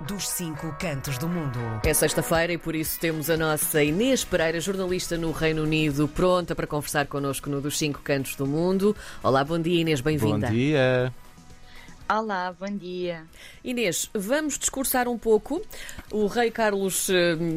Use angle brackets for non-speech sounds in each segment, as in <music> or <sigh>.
dos cinco cantos do mundo. É sexta-feira e por isso temos a nossa Inês Pereira, jornalista no Reino Unido, pronta para conversar connosco no dos cinco cantos do mundo. Olá, bom dia Inês, bem-vinda. Bom dia. Olá, bom dia. Inês, vamos discursar um pouco. O rei Carlos uh,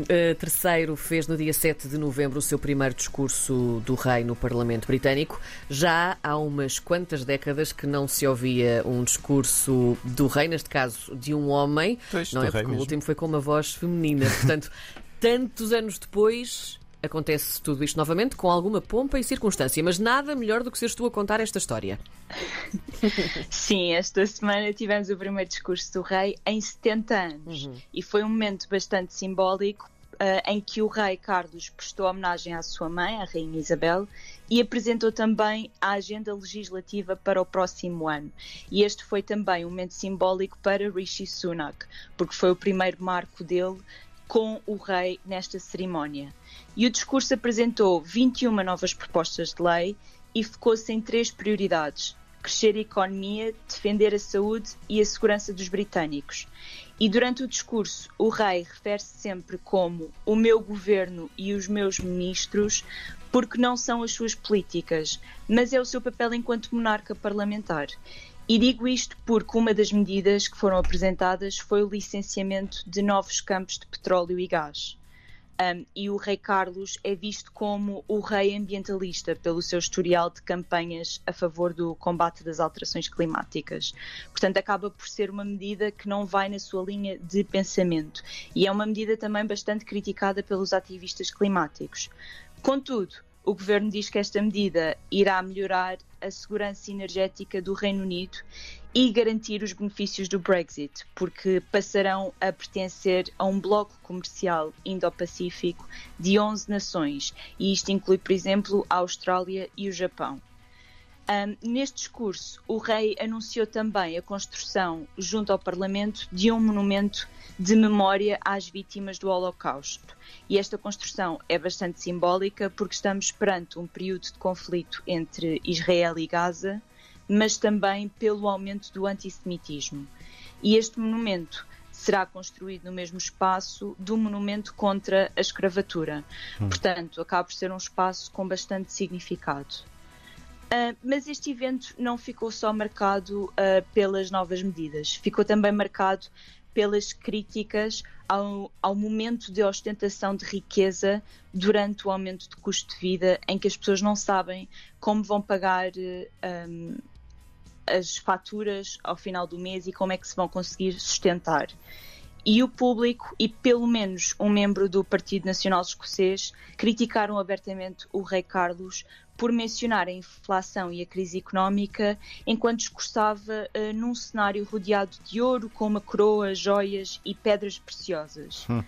III fez no dia 7 de novembro o seu primeiro discurso do rei no Parlamento Britânico. Já há umas quantas décadas que não se ouvia um discurso do rei, neste caso de um homem. Pois, não é porque o último foi com uma voz feminina. Portanto, <laughs> tantos anos depois, acontece tudo isto novamente com alguma pompa e circunstância, mas nada melhor do que seres tu a contar esta história. <laughs> Sim, esta semana tivemos o primeiro discurso do rei em 70 anos uhum. e foi um momento bastante simbólico uh, em que o rei Carlos prestou homenagem à sua mãe, a rainha Isabel, e apresentou também a agenda legislativa para o próximo ano. E este foi também um momento simbólico para Rishi Sunak, porque foi o primeiro marco dele com o rei nesta cerimónia. E o discurso apresentou 21 novas propostas de lei e focou-se em três prioridades: crescer a economia, defender a saúde e a segurança dos britânicos. E durante o discurso, o rei refere-se sempre como o meu governo e os meus ministros, porque não são as suas políticas, mas é o seu papel enquanto monarca parlamentar. E digo isto porque uma das medidas que foram apresentadas foi o licenciamento de novos campos de petróleo e gás. Um, e o rei Carlos é visto como o rei ambientalista pelo seu historial de campanhas a favor do combate das alterações climáticas. Portanto, acaba por ser uma medida que não vai na sua linha de pensamento e é uma medida também bastante criticada pelos ativistas climáticos. Contudo, o governo diz que esta medida irá melhorar a segurança energética do Reino Unido e garantir os benefícios do Brexit, porque passarão a pertencer a um bloco comercial Indo-Pacífico de 11 nações, e isto inclui, por exemplo, a Austrália e o Japão. Um, neste discurso, o rei anunciou também a construção, junto ao Parlamento, de um monumento de memória às vítimas do Holocausto. E esta construção é bastante simbólica porque estamos perante um período de conflito entre Israel e Gaza, mas também pelo aumento do antissemitismo. E este monumento será construído no mesmo espaço do monumento contra a escravatura. Hum. Portanto, acaba por ser um espaço com bastante significado. Uh, mas este evento não ficou só marcado uh, pelas novas medidas, ficou também marcado pelas críticas ao, ao, momento de ostentação de riqueza durante o aumento de custo de vida, em que as pessoas não sabem como vão pagar um, as faturas ao final do mês e como é que se vão conseguir sustentar. E o público, e pelo menos um membro do Partido Nacional Escocês, criticaram abertamente o rei Carlos por mencionar a inflação e a crise económica enquanto discursava uh, num cenário rodeado de ouro, com uma coroa, joias e pedras preciosas. Hum.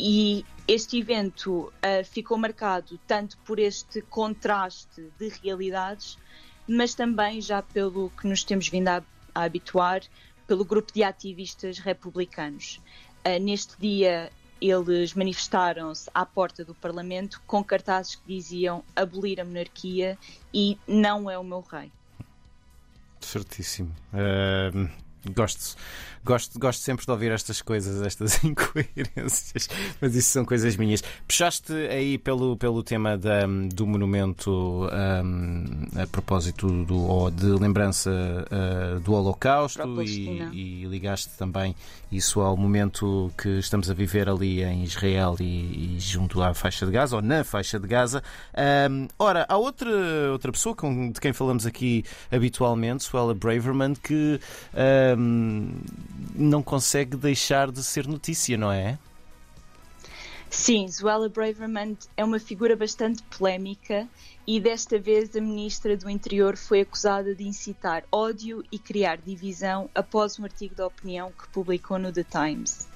E este evento uh, ficou marcado tanto por este contraste de realidades, mas também já pelo que nos temos vindo a, a habituar, pelo grupo de ativistas republicanos. Uh, neste dia eles manifestaram-se à porta do Parlamento com cartazes que diziam abolir a monarquia e não é o meu rei. Certíssimo. Uh, gosto, gosto, gosto sempre de ouvir estas coisas, estas <laughs> incoerências, mas isso são coisas minhas. Puxaste aí pelo, pelo tema da, do monumento um, a propósito do, ou de lembrança uh, do Holocausto e, e, ligaste também isso ao momento que estamos a viver ali em Israel e, e junto à faixa de Gaza, ou na faixa de Gaza. Um, ora, há outra, outra pessoa com, de quem falamos aqui habitualmente, Suela Braverman, que um, não consegue deixar de ser notícia, não é? Sim, Zuela Braverman é uma figura bastante polémica e desta vez a ministra do Interior foi acusada de incitar ódio e criar divisão após um artigo de opinião que publicou no The Times.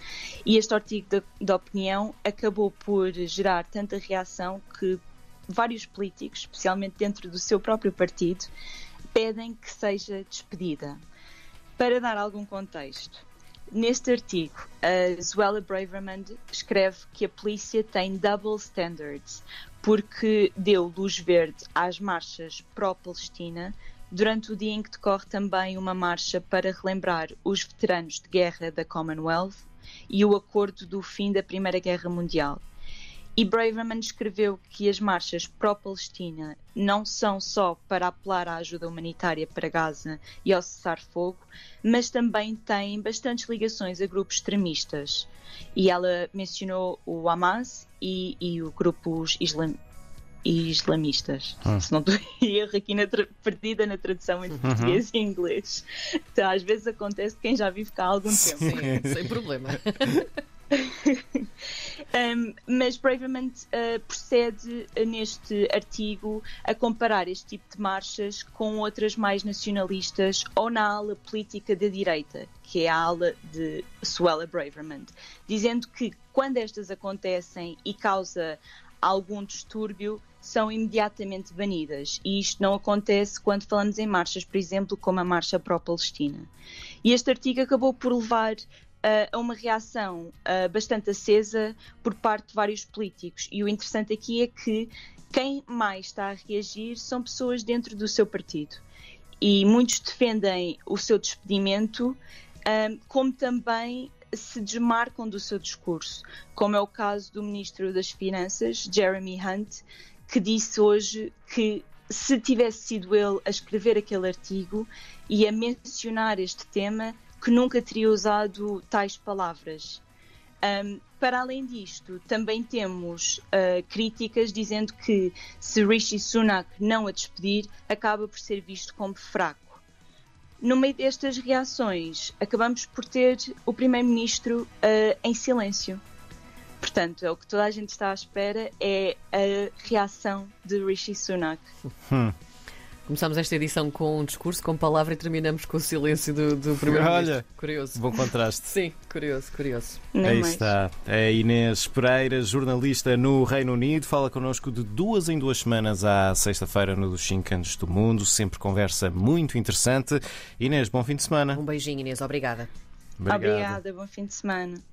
E este artigo de, de opinião acabou por gerar tanta reação que vários políticos, especialmente dentro do seu próprio partido, pedem que seja despedida. Para dar algum contexto, Neste artigo, a Zuela Braverman escreve que a polícia tem double standards porque deu luz verde às marchas pró-Palestina, durante o dia em que decorre também uma marcha para relembrar os veteranos de guerra da Commonwealth e o acordo do fim da Primeira Guerra Mundial. E Braverman escreveu que as marchas pró-Palestina não são só para apelar à ajuda humanitária para Gaza e ao cessar-fogo, mas também têm bastantes ligações a grupos extremistas. E ela mencionou o Hamas e, e o grupos islam, islamistas. Hum. Se não estou erro aqui na perdida na tradução entre uhum. português e inglês. Então, às vezes acontece quem já vive cá há algum tempo. Sim, sem problema. <laughs> um, mas Braverman uh, procede neste artigo a comparar este tipo de marchas com outras mais nacionalistas ou na ala política da direita, que é a ala de Suella Braverman, dizendo que quando estas acontecem e causa algum distúrbio, são imediatamente banidas. E isto não acontece quando falamos em marchas, por exemplo, como a Marcha pró-Palestina. E este artigo acabou por levar a uma reação bastante acesa por parte de vários políticos. E o interessante aqui é que quem mais está a reagir são pessoas dentro do seu partido. E muitos defendem o seu despedimento, como também se desmarcam do seu discurso, como é o caso do Ministro das Finanças, Jeremy Hunt, que disse hoje que se tivesse sido ele a escrever aquele artigo e a mencionar este tema, que nunca teria usado tais palavras. Um, para além disto, também temos uh, críticas dizendo que se Rishi Sunak não a despedir, acaba por ser visto como fraco. No meio destas reações, acabamos por ter o Primeiro-Ministro uh, em silêncio. Portanto, é o que toda a gente está à espera é a reação de Rishi Sunak. Hum. Começamos esta edição com um discurso, com palavra e terminamos com o silêncio do, do primeiro-ministro. Olha, curioso. Bom contraste. Sim, curioso, curioso. Não Aí mais. está. É Inês Pereira, jornalista no Reino Unido, fala connosco de duas em duas semanas à sexta-feira no dos 5 Cantos do Mundo. Sempre conversa muito interessante. Inês, bom fim de semana. Um beijinho, Inês. Obrigada. Obrigada, bom fim de semana.